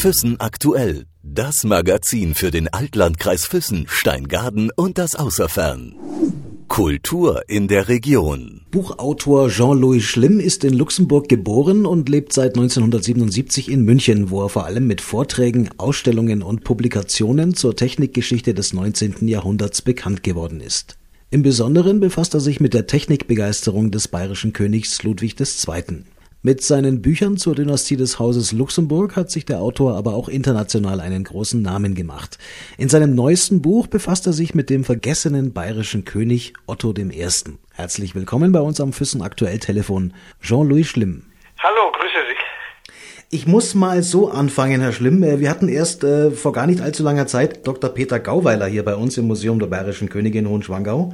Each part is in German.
Füssen aktuell. Das Magazin für den Altlandkreis Füssen, Steingaden und das Außerfern. Kultur in der Region. Buchautor Jean-Louis Schlimm ist in Luxemburg geboren und lebt seit 1977 in München, wo er vor allem mit Vorträgen, Ausstellungen und Publikationen zur Technikgeschichte des 19. Jahrhunderts bekannt geworden ist. Im Besonderen befasst er sich mit der Technikbegeisterung des bayerischen Königs Ludwig II. Mit seinen Büchern zur Dynastie des Hauses Luxemburg hat sich der Autor aber auch international einen großen Namen gemacht. In seinem neuesten Buch befasst er sich mit dem vergessenen bayerischen König Otto I. Herzlich willkommen bei uns am Füssen Aktuell Telefon, Jean-Louis Schlimm. Hallo, grüße Sie. Ich muss mal so anfangen, Herr Schlimm. Äh, wir hatten erst äh, vor gar nicht allzu langer Zeit Dr. Peter Gauweiler hier bei uns im Museum der Bayerischen Königin Hohenschwangau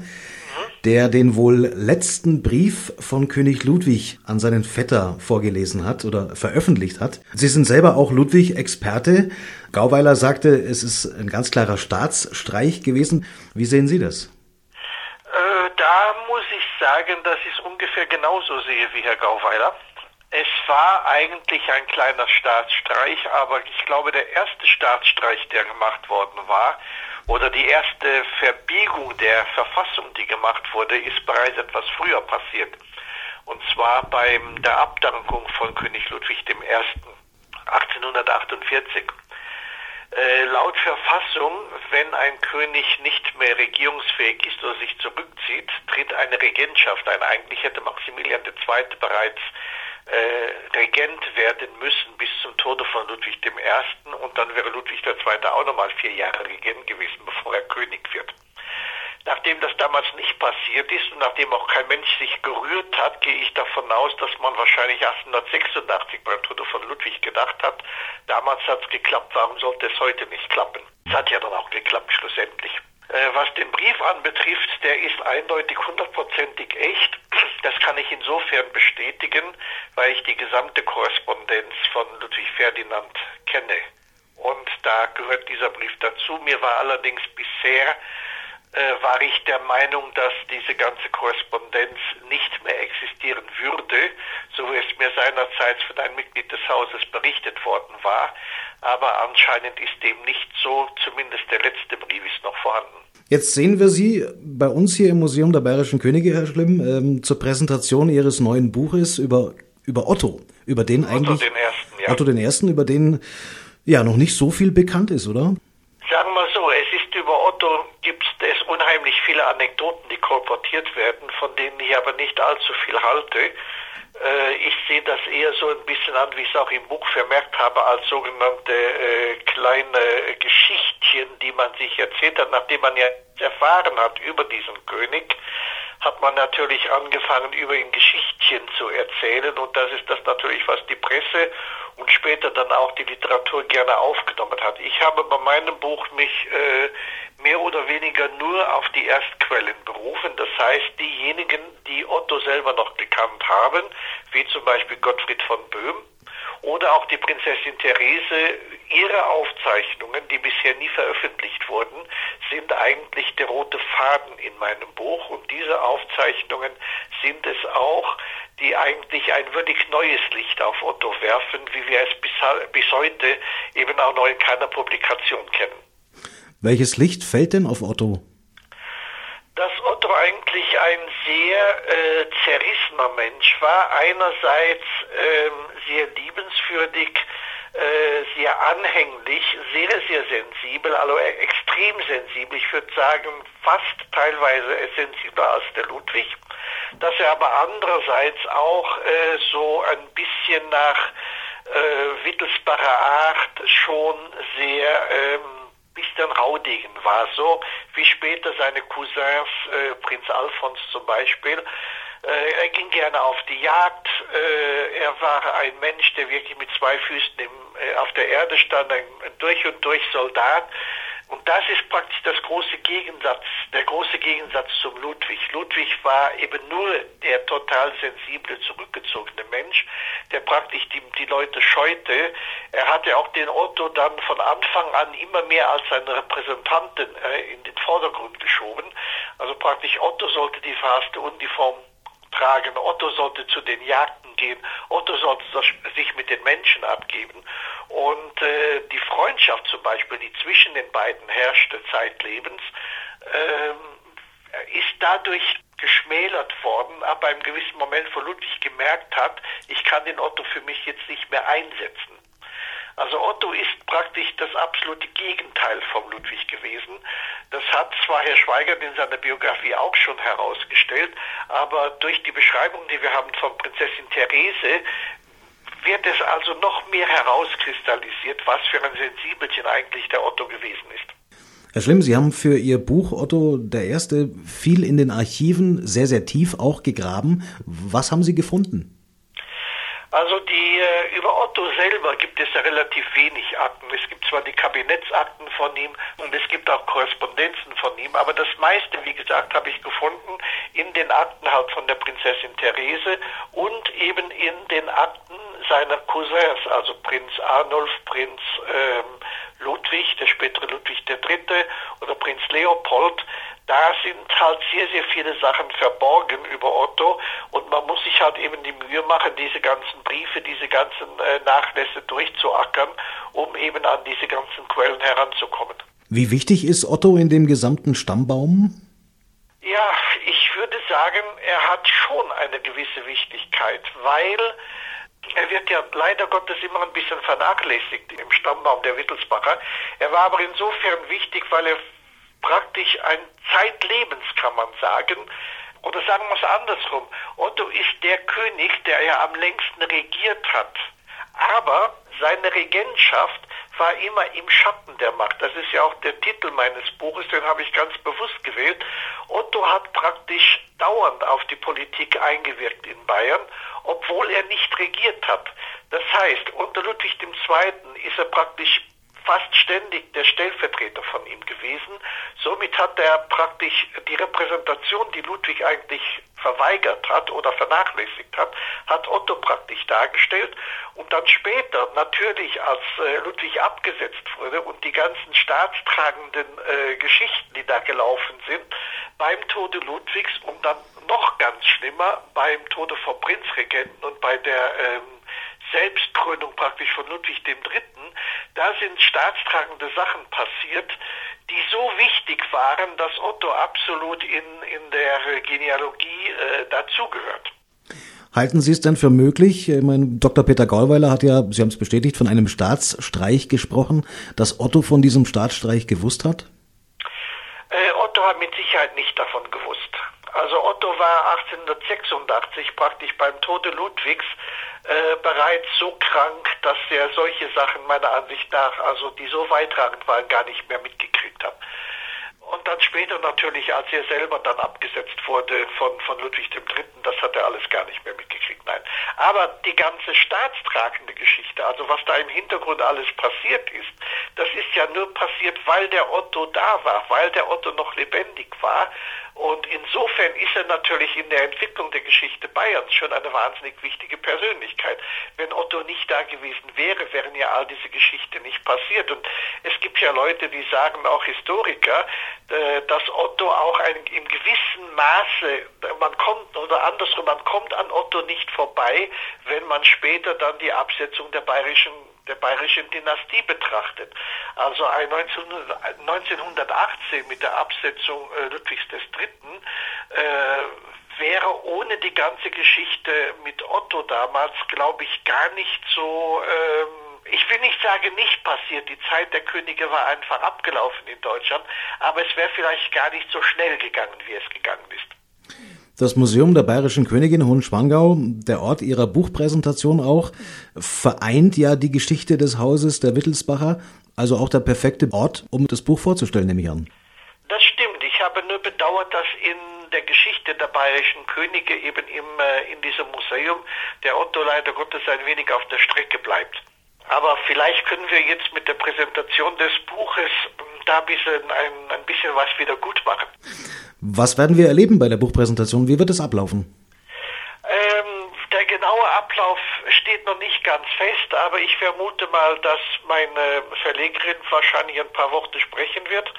der den wohl letzten Brief von König Ludwig an seinen Vetter vorgelesen hat oder veröffentlicht hat. Sie sind selber auch Ludwig-Experte. Gauweiler sagte, es ist ein ganz klarer Staatsstreich gewesen. Wie sehen Sie das? Äh, da muss ich sagen, dass ich es ungefähr genauso sehe wie Herr Gauweiler. Es war eigentlich ein kleiner Staatsstreich, aber ich glaube, der erste Staatsstreich, der gemacht worden war, oder die erste Verbiegung der Verfassung, die gemacht wurde, ist bereits etwas früher passiert. Und zwar bei der Abdankung von König Ludwig I. 1848. Äh, laut Verfassung, wenn ein König nicht mehr regierungsfähig ist oder sich zurückzieht, tritt eine Regentschaft ein. Eigentlich hätte Maximilian II. bereits äh, Regent werden müssen bis zum Tode von Ludwig I. und dann wäre Ludwig II. auch nochmal vier Jahre Regent gewesen, bevor er König wird. Nachdem das damals nicht passiert ist und nachdem auch kein Mensch sich gerührt hat, gehe ich davon aus, dass man wahrscheinlich 1886 beim Tode von Ludwig gedacht hat, damals hat es geklappt, warum sollte es heute nicht klappen? Es hat ja dann auch geklappt schlussendlich. Äh, was den Brief anbetrifft, der ist eindeutig hundertprozentig echt. Das kann ich insofern bestätigen, weil ich die gesamte Korrespondenz von Ludwig Ferdinand kenne. Und da gehört dieser Brief dazu. Mir war allerdings bisher äh, war ich der Meinung, dass diese ganze Korrespondenz nicht mehr existieren würde, so wie es mir seinerzeit von einem Mitglied des Hauses berichtet worden war. Aber anscheinend ist dem nicht so, zumindest der letzte Brief ist noch vorhanden. Jetzt sehen wir Sie bei uns hier im Museum der Bayerischen Könige, Herr Schlimm, ähm, zur Präsentation Ihres neuen Buches über, über Otto, über den Otto eigentlich den Ersten, ja. Otto den Ersten, über den ja noch nicht so viel bekannt ist, oder? Sagen wir so, es ist über Otto gibt es unheimlich viele Anekdoten, die kolportiert werden, von denen ich aber nicht allzu viel halte. Äh, ich sehe das eher so ein bisschen an, wie ich es auch im Buch vermerkt habe, als sogenannte äh, kleine Geschichtchen, die man sich erzählt hat, nachdem man ja erfahren hat über diesen König, hat man natürlich angefangen, über ihn Geschichtchen zu erzählen und das ist das natürlich, was die Presse und später dann auch die Literatur gerne aufgenommen hat. Ich habe bei meinem Buch mich äh, mehr oder weniger nur auf die Erstquellen berufen. Das heißt, diejenigen, die Otto selber noch gekannt haben, wie zum Beispiel Gottfried von Böhm oder auch die Prinzessin Therese, ihre Aufzeichnungen, die bisher nie veröffentlicht wurden, sind eigentlich der rote Faden in meinem Buch. Und diese Aufzeichnungen sind es auch, die eigentlich ein würdig neues Licht auf Otto werfen, wie wir es bis, bis heute eben auch noch in keiner Publikation kennen. Welches Licht fällt denn auf Otto? Eigentlich ein sehr äh, zerrissener Mensch war. Einerseits äh, sehr liebenswürdig, äh, sehr anhänglich, sehr, sehr sensibel, also extrem sensibel. Ich würde sagen, fast teilweise sensibler als der Ludwig. Dass er aber andererseits auch äh, so ein bisschen nach äh, Wittelsbacher Art schon sehr ähm, bisschen Raudegen war, so wie später seine Cousins, äh, Prinz Alfons zum Beispiel. Äh, er ging gerne auf die Jagd. Äh, er war ein Mensch, der wirklich mit zwei Füßen äh, auf der Erde stand, ein durch und durch Soldat. Und das ist praktisch das große Gegensatz, der große Gegensatz zum Ludwig. Ludwig war eben nur der total sensible, zurückgezogene Mensch, der praktisch die, die Leute scheute. Er hatte auch den Otto dann von Anfang an immer mehr als seinen Repräsentanten äh, in den Vordergrund geschoben. Also praktisch Otto sollte die verhasste Uniform tragen. Otto sollte zu den Jagden gehen. Otto sollte sich mit den Menschen abgeben. Und äh, die Freundschaft zum Beispiel, die zwischen den beiden herrschte zeitlebens, äh, ist dadurch geschmälert worden, aber im gewissen Moment, wo Ludwig gemerkt hat, ich kann den Otto für mich jetzt nicht mehr einsetzen. Also Otto ist praktisch das absolute Gegenteil vom Ludwig gewesen. Das hat zwar Herr Schweigert in seiner Biografie auch schon herausgestellt, aber durch die Beschreibung, die wir haben von Prinzessin Therese, wird es also noch mehr herauskristallisiert, was für ein Sensibelchen eigentlich der Otto gewesen ist. Herr Schlimm, Sie haben für Ihr Buch Otto der Erste viel in den Archiven, sehr, sehr tief auch gegraben. Was haben Sie gefunden? Also die äh, über Otto selber gibt es ja relativ wenig Akten. Es gibt zwar die Kabinettsakten von ihm und es gibt auch Korrespondenzen von ihm, aber das meiste, wie gesagt, habe ich gefunden in den Akten halt von der Prinzessin Therese und eben in den Akten seiner Cousins, also Prinz Arnulf, Prinz ähm, Ludwig, der spätere Ludwig III. oder Prinz Leopold, da sind halt sehr, sehr viele Sachen verborgen über Otto und man muss sich halt eben die Mühe machen, diese ganzen Briefe, diese ganzen äh, Nachlässe durchzuackern, um eben an diese ganzen Quellen heranzukommen. Wie wichtig ist Otto in dem gesamten Stammbaum? Ja, ich würde sagen, er hat schon eine gewisse Wichtigkeit, weil er wird ja leider Gottes immer ein bisschen vernachlässigt im Stammbaum der Wittelsbacher. Er war aber insofern wichtig, weil er praktisch ein Zeitlebens, kann man sagen, oder sagen wir es andersrum. Otto ist der König, der ja am längsten regiert hat. Aber seine Regentschaft war immer im Schatten der Macht. Das ist ja auch der Titel meines Buches, den habe ich ganz bewusst gewählt. Otto hat praktisch dauernd auf die Politik eingewirkt in Bayern, obwohl er nicht regiert hat. Das heißt, unter Ludwig II. ist er praktisch fast ständig der Stellvertreter von ihm gewesen. Somit hat er praktisch die Repräsentation, die Ludwig eigentlich verweigert hat oder vernachlässigt hat, hat Otto praktisch dargestellt. Und dann später, natürlich als äh, Ludwig abgesetzt wurde und die ganzen staatstragenden äh, Geschichten, die da gelaufen sind, beim Tode Ludwigs und dann noch ganz schlimmer beim Tode vom Prinzregenten und bei der ähm, Selbstkrönung praktisch von Ludwig III., da sind staatstragende Sachen passiert, die so wichtig waren, dass Otto absolut in, in der Genealogie äh, dazugehört. Halten Sie es denn für möglich? Ich meine, Dr. Peter Gaulweiler hat ja, Sie haben es bestätigt, von einem Staatsstreich gesprochen, dass Otto von diesem Staatsstreich gewusst hat? Äh, Otto hat mit Sicherheit nicht davon gewusst. Also Otto war 1886 praktisch beim Tode Ludwigs äh, bereits so krank, dass er solche Sachen meiner Ansicht nach, also die so weittragend waren, gar nicht mehr mitgekriegt. Und dann später natürlich, als er selber dann abgesetzt wurde von, von Ludwig III., das hat er alles gar nicht mehr mitgekriegt, nein. Aber die ganze staatstragende Geschichte, also was da im Hintergrund alles passiert ist, das ist ja nur passiert, weil der Otto da war, weil der Otto noch lebendig war und insofern ist er natürlich in der Entwicklung der Geschichte Bayerns schon eine wahnsinnig wichtige Persönlichkeit. Wenn Otto nicht da gewesen wäre, wären ja all diese Geschichten nicht passiert. Und es gibt ja Leute, die sagen, auch Historiker, dass Otto auch ein, im gewissen Maße, man kommt, oder andersrum, man kommt an Otto nicht vorbei, wenn man später dann die Absetzung der bayerischen der bayerischen Dynastie betrachtet. Also 1918 mit der Absetzung äh, Ludwigs III. Äh, wäre ohne die ganze Geschichte mit Otto damals, glaube ich, gar nicht so, ähm, ich will nicht sagen, nicht passiert. Die Zeit der Könige war einfach abgelaufen in Deutschland, aber es wäre vielleicht gar nicht so schnell gegangen, wie es gegangen ist. Das Museum der Bayerischen Königin Hohenschwangau, der Ort ihrer Buchpräsentation auch, vereint ja die Geschichte des Hauses der Wittelsbacher, also auch der perfekte Ort, um das Buch vorzustellen, nehme ich an. Das stimmt. Ich habe nur bedauert, dass in der Geschichte der bayerischen Könige eben im, in diesem Museum der Otto leider Gottes ein wenig auf der Strecke bleibt. Aber vielleicht können wir jetzt mit der Präsentation des Buches da ein bisschen, ein, ein bisschen was wieder gut machen. Was werden wir erleben bei der Buchpräsentation? Wie wird es ablaufen? Ähm, der genaue Ablauf steht noch nicht ganz fest, aber ich vermute mal, dass meine Verlegerin wahrscheinlich ein paar Worte sprechen wird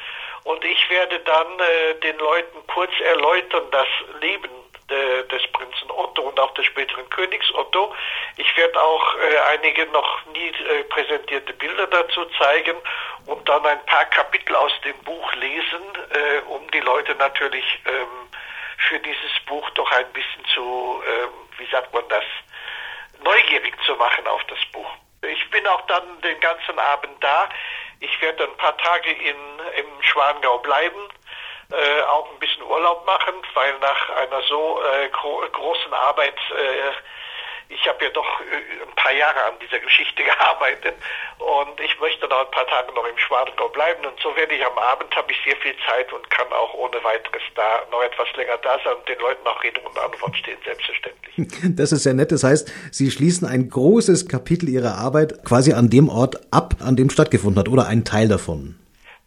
und ich werde dann äh, den Leuten kurz erläutern, das Leben des Prinzen Otto und auch des späteren Königs Otto. Ich werde auch äh, einige noch nie äh, präsentierte Bilder dazu zeigen und dann ein paar Kapitel aus dem Buch lesen, äh, um die Leute natürlich ähm, für dieses Buch doch ein bisschen zu, ähm, wie sagt man das, neugierig zu machen auf das Buch. Ich bin auch dann den ganzen Abend da. Ich werde ein paar Tage in, im Schwangau bleiben äh, auch ein bisschen Urlaub machen, weil nach einer so äh, gro großen Arbeit, äh, ich habe ja doch äh, ein paar Jahre an dieser Geschichte gearbeitet und ich möchte noch ein paar Tage noch im Schwadengau bleiben und so werde ich am Abend, habe ich sehr viel Zeit und kann auch ohne weiteres da noch etwas länger da sein und den Leuten auch Rede und Antwort stehen, selbstverständlich. Das ist sehr nett. Das heißt, Sie schließen ein großes Kapitel Ihrer Arbeit quasi an dem Ort ab, an dem stattgefunden hat oder einen Teil davon.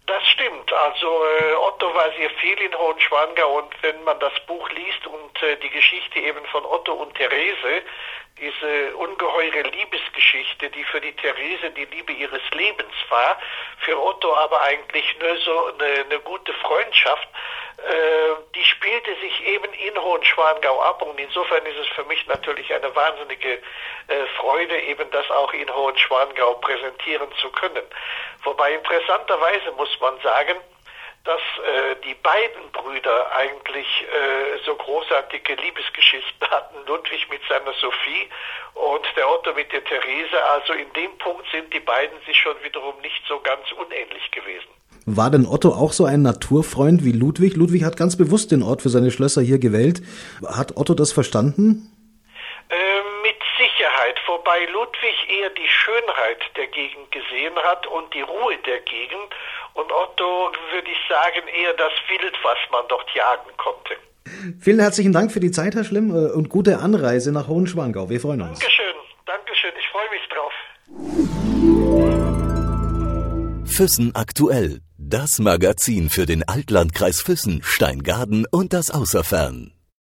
Das stimmt. Also äh, Otto war sehr viel in Hohenschwangau und wenn man das Buch liest und äh, die Geschichte eben von Otto und Therese, diese ungeheure Liebesgeschichte, die für die Therese die Liebe ihres Lebens war, für Otto aber eigentlich nur so eine, eine gute Freundschaft, äh, die spielte sich eben in Hohenschwangau ab und insofern ist es für mich natürlich eine wahnsinnige äh, Freude, eben das auch in Hohenschwangau präsentieren zu können. Wobei interessanterweise muss man sagen, dass äh, die beiden Brüder eigentlich äh, so großartige Liebesgeschichten hatten, Ludwig mit seiner Sophie und der Otto mit der Therese. Also in dem Punkt sind die beiden sich schon wiederum nicht so ganz unähnlich gewesen. War denn Otto auch so ein Naturfreund wie Ludwig? Ludwig hat ganz bewusst den Ort für seine Schlösser hier gewählt. Hat Otto das verstanden? Äh, mit Sicherheit, wobei Ludwig eher die Schönheit der Gegend gesehen hat und die Ruhe der Gegend und Otto, würde ich sagen, eher das Wild, was man dort jagen konnte. Vielen herzlichen Dank für die Zeit, Herr Schlimm, äh, und gute Anreise nach Hohenschwangau. Wir freuen uns. Dankeschön, Dankeschön, ich freue mich drauf. Füssen aktuell. Das Magazin für den Altlandkreis Füssen, Steingaden und das Außerfern.